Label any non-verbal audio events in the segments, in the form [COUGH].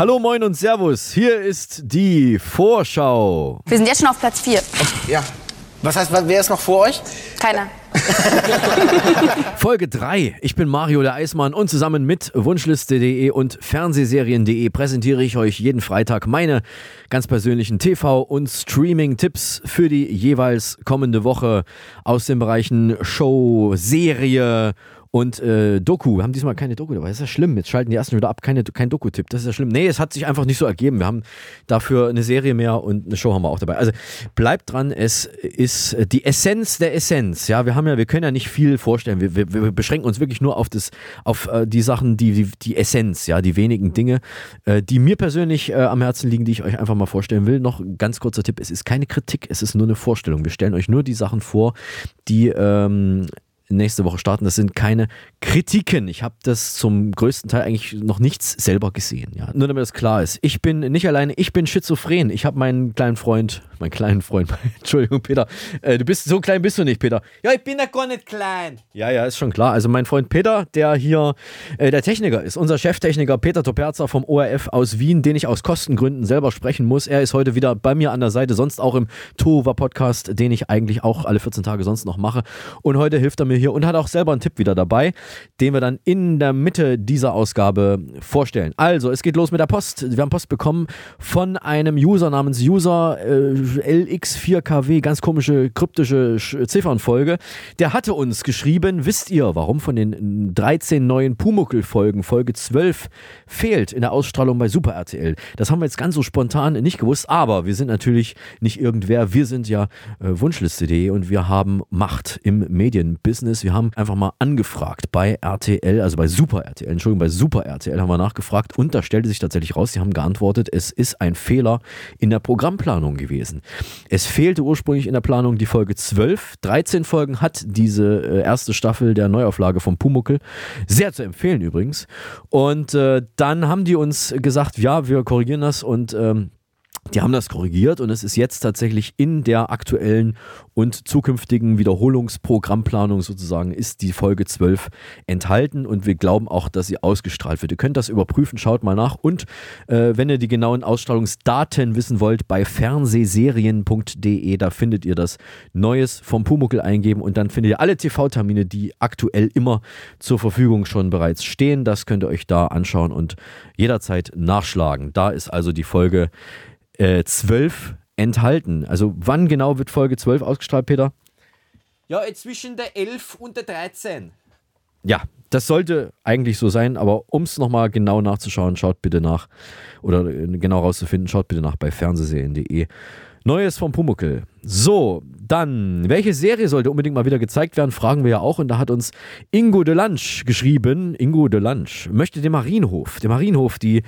Hallo, moin und Servus. Hier ist die Vorschau. Wir sind jetzt schon auf Platz 4. Ja. Was heißt, wer ist noch vor euch? Keiner. [LAUGHS] Folge 3. Ich bin Mario der Eismann und zusammen mit Wunschliste.de und Fernsehserien.de präsentiere ich euch jeden Freitag meine ganz persönlichen TV- und Streaming-Tipps für die jeweils kommende Woche aus den Bereichen Show, Serie und äh, Doku, wir haben diesmal keine Doku dabei. Das ist ja schlimm. Jetzt schalten die ersten wieder ab. Keine, kein Doku-Tipp. Das ist ja schlimm. Nee, es hat sich einfach nicht so ergeben. Wir haben dafür eine Serie mehr und eine Show haben wir auch dabei. Also bleibt dran. Es ist die Essenz der Essenz. Ja, wir haben ja, wir können ja nicht viel vorstellen. Wir, wir, wir beschränken uns wirklich nur auf das, auf äh, die Sachen, die, die, die Essenz, ja, die wenigen Dinge, äh, die mir persönlich äh, am Herzen liegen, die ich euch einfach mal vorstellen will. Noch ein ganz kurzer Tipp. Es ist keine Kritik. Es ist nur eine Vorstellung. Wir stellen euch nur die Sachen vor, die, ähm, nächste Woche starten. Das sind keine Kritiken. Ich habe das zum größten Teil eigentlich noch nichts selber gesehen. Ja. Nur damit das klar ist. Ich bin nicht alleine, ich bin schizophren. Ich habe meinen kleinen Freund, meinen kleinen Freund, [LAUGHS] Entschuldigung, Peter. Äh, du bist so klein bist du nicht, Peter. Ja, ich bin ja gar nicht klein. Ja, ja, ist schon klar. Also mein Freund Peter, der hier äh, der Techniker ist, unser Cheftechniker Peter Toperza vom ORF aus Wien, den ich aus Kostengründen selber sprechen muss. Er ist heute wieder bei mir an der Seite, sonst auch im Tova Podcast, den ich eigentlich auch alle 14 Tage sonst noch mache. Und heute hilft er mir hier und hat auch selber einen Tipp wieder dabei, den wir dann in der Mitte dieser Ausgabe vorstellen. Also, es geht los mit der Post. Wir haben Post bekommen von einem User namens User äh, LX4KW, ganz komische kryptische Ziffernfolge. Der hatte uns geschrieben, wisst ihr, warum von den 13 neuen Pumuckel-Folgen Folge 12 fehlt in der Ausstrahlung bei Super RTL? Das haben wir jetzt ganz so spontan nicht gewusst, aber wir sind natürlich nicht irgendwer. Wir sind ja äh, Wunschliste.de und wir haben Macht im Medienbusiness ist, wir haben einfach mal angefragt bei RTL, also bei Super RTL, Entschuldigung, bei Super RTL haben wir nachgefragt und da stellte sich tatsächlich raus, sie haben geantwortet, es ist ein Fehler in der Programmplanung gewesen. Es fehlte ursprünglich in der Planung die Folge 12. 13 Folgen hat diese äh, erste Staffel der Neuauflage vom Pumuckel. Sehr zu empfehlen übrigens. Und äh, dann haben die uns gesagt, ja, wir korrigieren das und ähm, die haben das korrigiert und es ist jetzt tatsächlich in der aktuellen und zukünftigen Wiederholungsprogrammplanung sozusagen ist die Folge 12 enthalten und wir glauben auch, dass sie ausgestrahlt wird. Ihr könnt das überprüfen, schaut mal nach und äh, wenn ihr die genauen Ausstrahlungsdaten wissen wollt, bei fernsehserien.de, da findet ihr das Neues vom Pumuckel eingeben und dann findet ihr alle TV-Termine, die aktuell immer zur Verfügung schon bereits stehen. Das könnt ihr euch da anschauen und jederzeit nachschlagen. Da ist also die Folge äh, 12 enthalten. Also wann genau wird Folge 12 ausgestrahlt, Peter? Ja, zwischen der 11 und der 13. Ja, das sollte eigentlich so sein, aber um es nochmal genau nachzuschauen, schaut bitte nach, oder äh, genau rauszufinden, schaut bitte nach bei fernsehserien.de. Neues vom Pumuckel. So, dann, welche Serie sollte unbedingt mal wieder gezeigt werden, fragen wir ja auch. Und da hat uns Ingo de Lange geschrieben. Ingo de Lange möchte den Marienhof. Der Marienhof, die,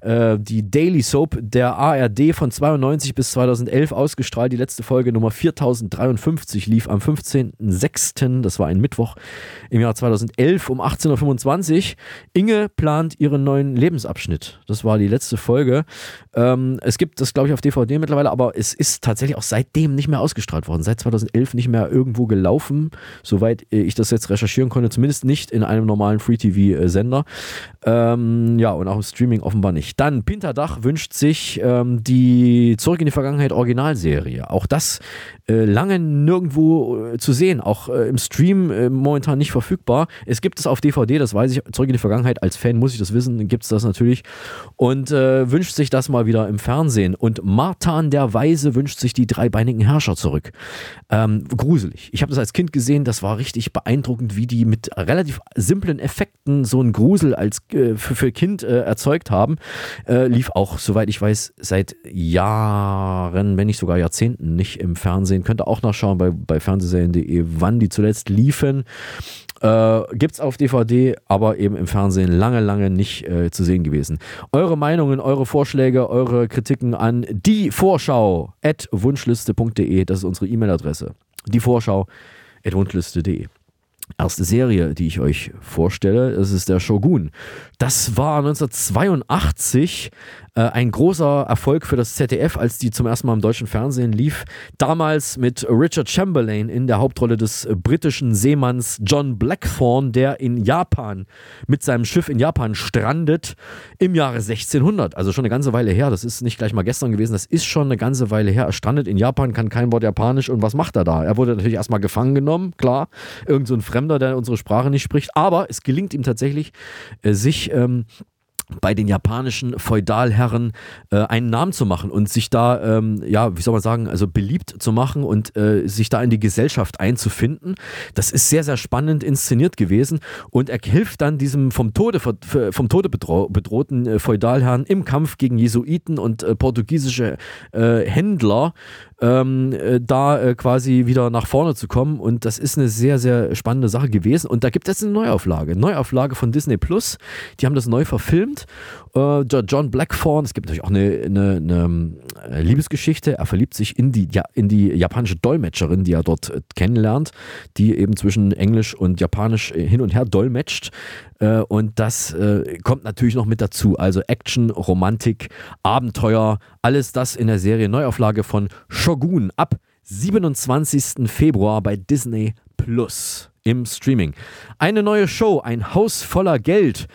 äh, die Daily Soap der ARD von 92 bis 2011 ausgestrahlt. Die letzte Folge Nummer 4053 lief am 15.06., das war ein Mittwoch im Jahr 2011 um 18.25 Uhr. Inge plant ihren neuen Lebensabschnitt. Das war die letzte Folge. Ähm, es gibt das, glaube ich, auf DVD mittlerweile, aber es ist tatsächlich auch seitdem nicht mehr ausgestrahlt worden. Seit 2011 nicht mehr irgendwo gelaufen, soweit ich das jetzt recherchieren konnte. Zumindest nicht in einem normalen Free-TV-Sender. Ähm, ja, und auch im Streaming offenbar nicht. Dann Pinterdach wünscht sich ähm, die Zurück in die Vergangenheit Originalserie. Auch das äh, lange nirgendwo äh, zu sehen, auch äh, im Stream äh, momentan nicht verfügbar. Es gibt es auf DVD, das weiß ich. Zurück in die Vergangenheit, als Fan muss ich das wissen, gibt es das natürlich. Und äh, wünscht sich das mal wieder im Fernsehen. Und Martan der Weise wünscht sich die dreibeinigen Herrscher zurück. Ähm, gruselig. Ich habe das als Kind gesehen, das war richtig beeindruckend, wie die mit relativ simplen Effekten so einen Grusel als äh, für, für Kind äh, erzeugt haben. Äh, lief auch, soweit ich weiß, seit Jahren, wenn nicht sogar Jahrzehnten nicht im Fernsehen. Könnt ihr auch nachschauen bei, bei fernsehserien.de, wann die zuletzt liefen. Äh, Gibt es auf DVD, aber eben im Fernsehen lange, lange nicht äh, zu sehen gewesen. Eure Meinungen, eure Vorschläge, eure Kritiken an die Vorschau at wunschliste.de, das ist unsere E-Mail-Adresse. Die Vorschau at wunschliste.de. erste Serie, die ich euch vorstelle. Das ist der Shogun. Das war 1982 äh, ein großer Erfolg für das ZDF, als die zum ersten Mal im deutschen Fernsehen lief. Damals mit Richard Chamberlain in der Hauptrolle des britischen Seemanns John Blackthorne, der in Japan mit seinem Schiff in Japan strandet im Jahre 1600. Also schon eine ganze Weile her. Das ist nicht gleich mal gestern gewesen. Das ist schon eine ganze Weile her. Er strandet in Japan, kann kein Wort Japanisch und was macht er da? Er wurde natürlich erstmal gefangen genommen, klar. Irgend so ein Fremder, der unsere Sprache nicht spricht. Aber es gelingt ihm tatsächlich, äh, sich ähm, bei den japanischen Feudalherren äh, einen Namen zu machen und sich da, ähm, ja, wie soll man sagen, also beliebt zu machen und äh, sich da in die Gesellschaft einzufinden. Das ist sehr, sehr spannend inszeniert gewesen und er hilft dann diesem vom Tode, vom Tode bedrohten äh, Feudalherrn im Kampf gegen Jesuiten und äh, portugiesische äh, Händler ähm, äh, da äh, quasi wieder nach vorne zu kommen. Und das ist eine sehr, sehr spannende Sache gewesen. Und da gibt es eine Neuauflage. Neuauflage von Disney Plus. Die haben das neu verfilmt. Äh, John Blackthorne, es gibt natürlich auch eine, eine, eine, äh, Liebesgeschichte. Er verliebt sich in die, ja, in die japanische Dolmetscherin, die er dort äh, kennenlernt, die eben zwischen Englisch und Japanisch hin und her dolmetscht. Und das kommt natürlich noch mit dazu. Also Action, Romantik, Abenteuer, alles das in der Serie Neuauflage von Shogun ab 27. Februar bei Disney Plus im Streaming. Eine neue Show, ein Haus voller Geld.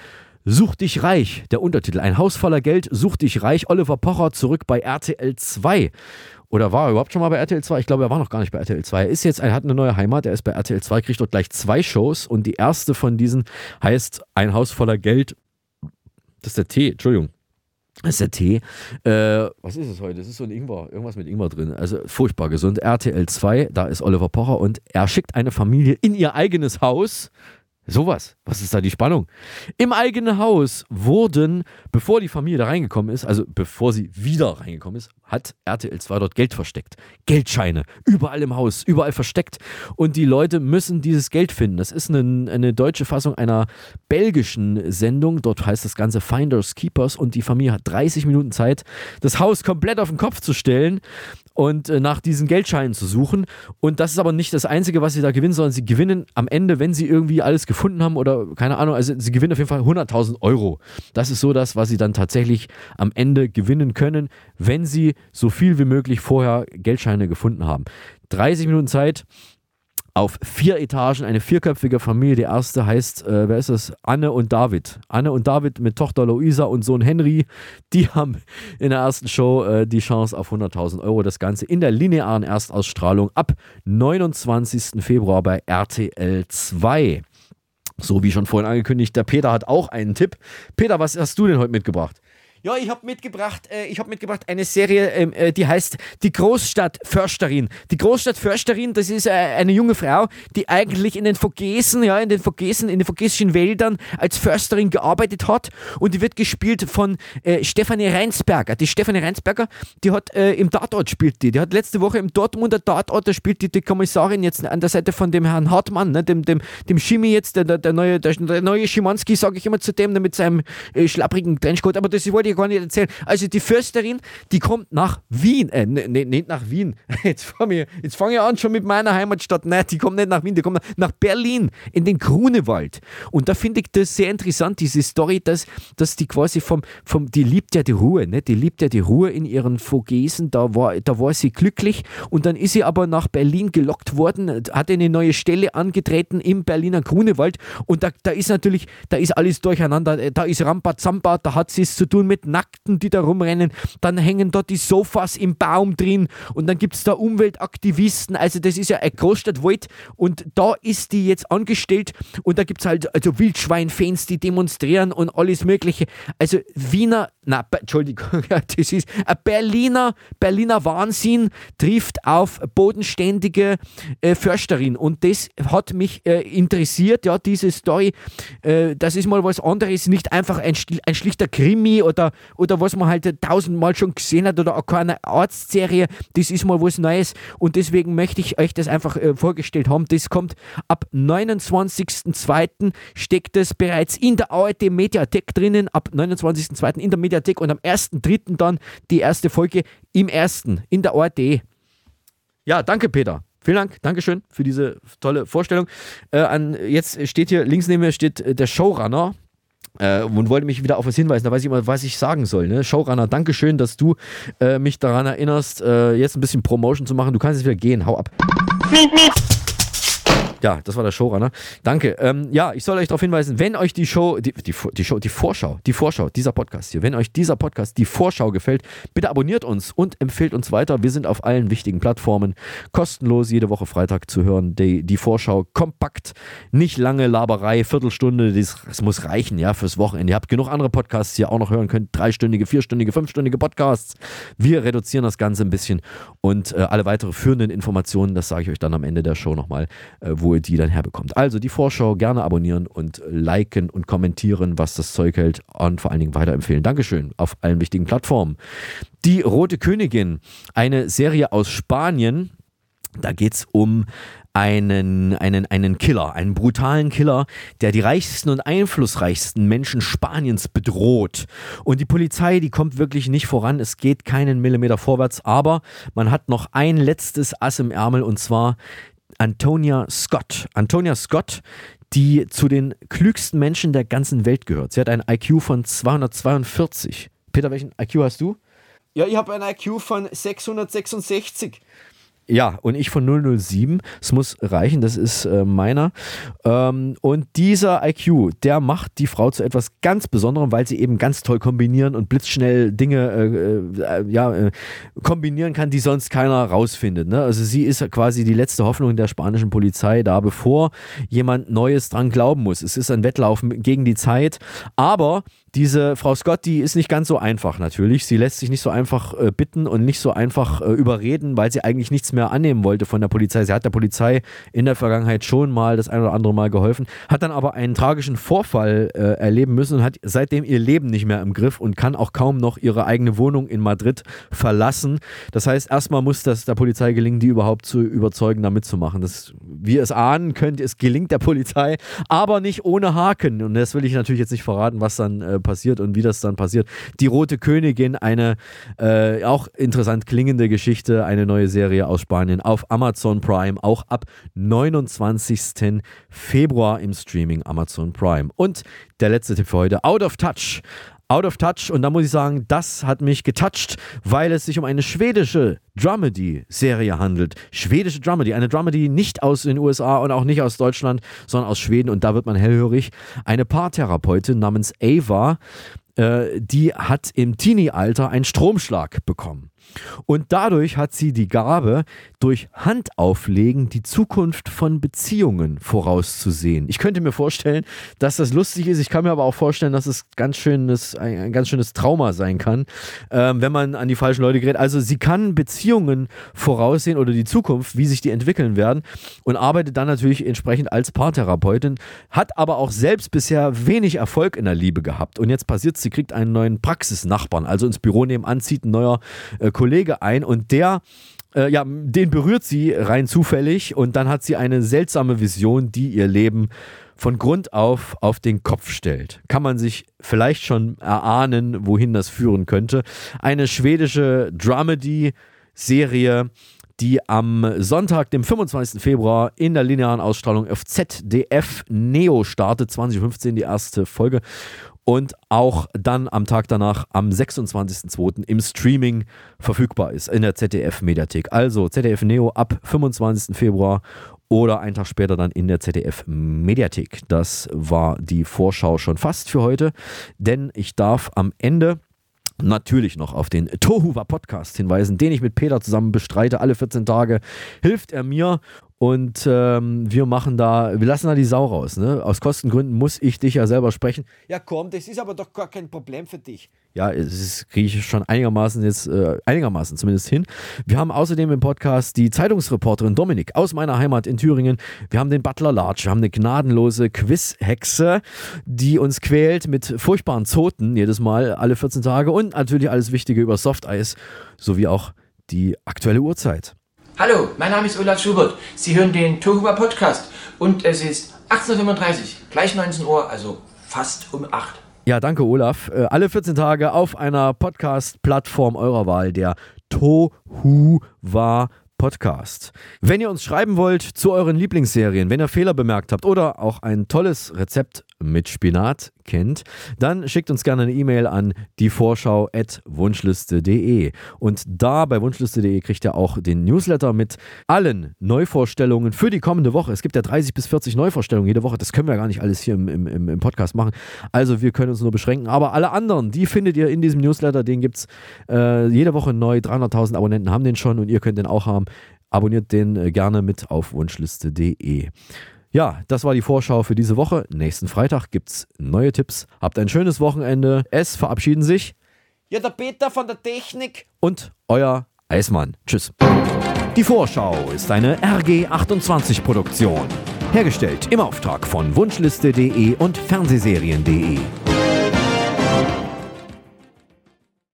Such dich reich, der Untertitel. Ein Haus voller Geld, such dich reich. Oliver Pocher zurück bei RTL 2. Oder war er überhaupt schon mal bei RTL 2? Ich glaube, er war noch gar nicht bei RTL 2. Er ist jetzt, er hat eine neue Heimat, er ist bei RTL 2, kriegt dort gleich zwei Shows und die erste von diesen heißt Ein Haus voller Geld. Das ist der T, Entschuldigung. Das ist der Tee. Äh, was ist es heute? Das ist so ein Ingwer, irgendwas mit Ingwer drin. Also furchtbar gesund. RTL 2, da ist Oliver Pocher und er schickt eine Familie in ihr eigenes Haus Sowas. Was ist da die Spannung? Im eigenen Haus wurden, bevor die Familie da reingekommen ist, also bevor sie wieder reingekommen ist, hat RTL 2 dort Geld versteckt. Geldscheine. Überall im Haus, überall versteckt. Und die Leute müssen dieses Geld finden. Das ist eine, eine deutsche Fassung einer belgischen Sendung. Dort heißt das Ganze Finders Keepers und die Familie hat 30 Minuten Zeit, das Haus komplett auf den Kopf zu stellen und äh, nach diesen Geldscheinen zu suchen. Und das ist aber nicht das Einzige, was sie da gewinnen, sondern sie gewinnen am Ende, wenn sie irgendwie alles gefunden haben oder keine Ahnung, also sie gewinnen auf jeden Fall 100.000 Euro. Das ist so das, was sie dann tatsächlich am Ende gewinnen können, wenn sie so viel wie möglich vorher Geldscheine gefunden haben. 30 Minuten Zeit auf vier Etagen eine vierköpfige Familie. Die erste heißt, äh, wer ist das? Anne und David. Anne und David mit Tochter Luisa und Sohn Henry. Die [LAUGHS] haben in der ersten Show äh, die Chance auf 100.000 Euro. Das Ganze in der linearen Erstausstrahlung ab 29. Februar bei RTL 2. So wie schon vorhin angekündigt, der Peter hat auch einen Tipp. Peter, was hast du denn heute mitgebracht? Ja, ich habe mitgebracht, äh, ich habe mitgebracht eine Serie, ähm, äh, die heißt Die Großstadtförsterin. Die Großstadtförsterin, das ist äh, eine junge Frau, die eigentlich in den Vogesen, ja, in den Vogesen, in den vogesischen Wäldern als Försterin gearbeitet hat und die wird gespielt von äh, Stefanie Reinsberger. Die Stefanie Reinsberger, die hat äh, im Tatort spielt die. Die hat letzte Woche im Dortmunder Tatort, da spielt die, die Kommissarin jetzt an der Seite von dem Herrn Hartmann, ne, dem, dem, dem Schimi jetzt, der, der, neue, der, der neue Schimanski, sage ich immer zu dem, mit seinem äh, schlapprigen Trenchcoat. Aber das wollte ich gar nicht erzählen. Also die Försterin, die kommt nach Wien, äh, ne, ne, nicht nach Wien. [LAUGHS] Jetzt fange ich, fang ich an schon mit meiner Heimatstadt. Nein, die kommt nicht nach Wien, die kommt nach Berlin, in den Grunewald. Und da finde ich das sehr interessant, diese Story, dass, dass die quasi vom, vom, die liebt ja die Ruhe, ne? die liebt ja die Ruhe in ihren Vogesen, da war, da war sie glücklich und dann ist sie aber nach Berlin gelockt worden, hat eine neue Stelle angetreten im Berliner Grunewald und da, da ist natürlich, da ist alles durcheinander, da ist Rambazamba, da hat sie es zu tun mit Nackten, die da rumrennen, dann hängen dort die Sofas im Baum drin und dann gibt es da Umweltaktivisten, also das ist ja ein Großstadtwald und da ist die jetzt angestellt und da gibt es halt also Wildschweinfans, die demonstrieren und alles mögliche. Also Wiener, na, Entschuldigung, [LAUGHS] das ist ein Berliner, Berliner Wahnsinn trifft auf bodenständige äh, Försterin und das hat mich äh, interessiert, ja, diese Story, äh, das ist mal was anderes, nicht einfach ein, ein schlichter Krimi oder oder was man halt tausendmal schon gesehen hat oder auch keine Arztserie, das ist mal was Neues und deswegen möchte ich euch das einfach äh, vorgestellt haben. Das kommt ab 29.02. steckt das bereits in der ARD Mediathek drinnen, ab 29.02. in der Mediathek und am 1.03. dann die erste Folge im ersten in der ARD. Ja, danke Peter. Vielen Dank, Dankeschön für diese tolle Vorstellung. Äh, an, jetzt steht hier, links neben mir steht äh, der Showrunner äh, und wollte mich wieder auf was hinweisen. Da weiß ich immer, was ich sagen soll. Ne? Showrunner, Dankeschön, dass du äh, mich daran erinnerst, äh, jetzt ein bisschen Promotion zu machen. Du kannst jetzt wieder gehen. Hau ab. Ja, das war der Showrunner. Danke. Ähm, ja, ich soll euch darauf hinweisen, wenn euch die Show, die, die, die, Show, die Vorschau, die Vorschau, dieser Podcast hier, wenn euch dieser Podcast, die Vorschau gefällt, bitte abonniert uns und empfehlt uns weiter. Wir sind auf allen wichtigen Plattformen kostenlos jede Woche Freitag zu hören. Die, die Vorschau kompakt, nicht lange Laberei, Viertelstunde, das, muss reichen, ja, fürs Wochenende. Ihr habt genug andere Podcasts, die ihr auch noch hören könnt. Dreistündige, vierstündige, fünfstündige Podcasts. Wir reduzieren das Ganze ein bisschen und äh, alle weitere führenden Informationen, das sage ich euch dann am Ende der Show nochmal, äh, wo ihr die dann herbekommt. Also die Vorschau gerne abonnieren und liken und kommentieren, was das Zeug hält und vor allen Dingen weiterempfehlen. Dankeschön auf allen wichtigen Plattformen. Die Rote Königin, eine Serie aus Spanien. Da geht es um einen, einen, einen Killer, einen brutalen Killer, der die reichsten und einflussreichsten Menschen Spaniens bedroht. Und die Polizei, die kommt wirklich nicht voran. Es geht keinen Millimeter vorwärts, aber man hat noch ein letztes Ass im Ärmel und zwar Antonia Scott. Antonia Scott, die zu den klügsten Menschen der ganzen Welt gehört. Sie hat ein IQ von 242. Peter, welchen IQ hast du? Ja, ich habe ein IQ von 666. Ja, und ich von 007. Es muss reichen, das ist äh, meiner. Ähm, und dieser IQ, der macht die Frau zu etwas ganz Besonderem, weil sie eben ganz toll kombinieren und blitzschnell Dinge äh, äh, ja, äh, kombinieren kann, die sonst keiner rausfindet. Ne? Also sie ist quasi die letzte Hoffnung der spanischen Polizei da, bevor jemand Neues dran glauben muss. Es ist ein Wettlaufen gegen die Zeit, aber diese Frau Scott, die ist nicht ganz so einfach natürlich. Sie lässt sich nicht so einfach äh, bitten und nicht so einfach äh, überreden, weil sie eigentlich nichts mehr annehmen wollte von der Polizei. Sie hat der Polizei in der Vergangenheit schon mal das ein oder andere Mal geholfen, hat dann aber einen tragischen Vorfall äh, erleben müssen und hat seitdem ihr Leben nicht mehr im Griff und kann auch kaum noch ihre eigene Wohnung in Madrid verlassen. Das heißt, erstmal muss das der Polizei gelingen, die überhaupt zu überzeugen, da mitzumachen. Das, wie ihr es ahnen könnt, es gelingt der Polizei, aber nicht ohne Haken. Und das will ich natürlich jetzt nicht verraten, was dann äh, passiert und wie das dann passiert. Die Rote Königin, eine äh, auch interessant klingende Geschichte, eine neue Serie aus Spanien auf Amazon Prime, auch ab 29. Februar im Streaming Amazon Prime. Und der letzte Tipp für heute, Out of Touch. Out of Touch und da muss ich sagen, das hat mich getoucht, weil es sich um eine schwedische Dramedy-Serie handelt. Schwedische Dramedy, eine Dramedy nicht aus den USA und auch nicht aus Deutschland, sondern aus Schweden und da wird man hellhörig. Eine Paartherapeutin namens Ava, äh, die hat im Teenie-Alter einen Stromschlag bekommen. Und dadurch hat sie die Gabe, durch Handauflegen die Zukunft von Beziehungen vorauszusehen. Ich könnte mir vorstellen, dass das lustig ist. Ich kann mir aber auch vorstellen, dass es ganz schönes, ein, ein ganz schönes Trauma sein kann, ähm, wenn man an die falschen Leute gerät. Also sie kann Beziehungen voraussehen oder die Zukunft, wie sich die entwickeln werden und arbeitet dann natürlich entsprechend als Paartherapeutin, hat aber auch selbst bisher wenig Erfolg in der Liebe gehabt. Und jetzt passiert, sie kriegt einen neuen Praxisnachbarn, also ins Büro nebenan zieht ein neuer äh, Kollege ein und der äh, ja, den berührt sie rein zufällig und dann hat sie eine seltsame Vision, die ihr Leben von Grund auf auf den Kopf stellt. Kann man sich vielleicht schon erahnen, wohin das führen könnte. Eine schwedische Dramedy-Serie, die am Sonntag, dem 25. Februar in der linearen Ausstrahlung auf ZDF Neo startet, 2015 die erste Folge und auch dann am Tag danach, am 26.02. im Streaming verfügbar ist, in der ZDF-Mediathek. Also ZDF Neo ab 25. Februar oder einen Tag später dann in der ZDF-Mediathek. Das war die Vorschau schon fast für heute, denn ich darf am Ende natürlich noch auf den Tohuwa Podcast hinweisen, den ich mit Peter zusammen bestreite. Alle 14 Tage hilft er mir und ähm, wir machen da, wir lassen da die Sau raus. Ne? Aus Kostengründen muss ich dich ja selber sprechen. Ja, komm, das ist aber doch gar kein Problem für dich. Ja, das kriege ich schon einigermaßen jetzt, äh, einigermaßen zumindest hin. Wir haben außerdem im Podcast die Zeitungsreporterin Dominik aus meiner Heimat in Thüringen. Wir haben den Butler Larch, wir haben eine gnadenlose Quizhexe, die uns quält mit furchtbaren Zoten jedes Mal, alle 14 Tage und natürlich alles Wichtige über Softeis sowie auch die aktuelle Uhrzeit. Hallo, mein Name ist Olaf Schubert. Sie hören den Tohuwa Podcast und es ist 18.35 Uhr, gleich 19 Uhr, also fast um 8. Ja, danke Olaf. Äh, alle 14 Tage auf einer Podcast-Plattform eurer Wahl, der Tohuwa Podcast. Wenn ihr uns schreiben wollt zu euren Lieblingsserien, wenn ihr Fehler bemerkt habt oder auch ein tolles Rezept mit Spinat kennt, dann schickt uns gerne eine E-Mail an dievorschau.wunschliste.de. Und da bei wunschliste.de kriegt ihr auch den Newsletter mit allen Neuvorstellungen für die kommende Woche. Es gibt ja 30 bis 40 Neuvorstellungen jede Woche. Das können wir gar nicht alles hier im, im, im Podcast machen. Also wir können uns nur beschränken. Aber alle anderen, die findet ihr in diesem Newsletter. Den gibt es äh, jede Woche neu. 300.000 Abonnenten haben den schon und ihr könnt den auch haben. Abonniert den äh, gerne mit auf wunschliste.de. Ja, das war die Vorschau für diese Woche. Nächsten Freitag gibt's neue Tipps. Habt ein schönes Wochenende. Es verabschieden sich. Ja, der Peter von der Technik. Und euer Eismann. Tschüss. Die Vorschau ist eine RG28-Produktion. Hergestellt im Auftrag von Wunschliste.de und Fernsehserien.de.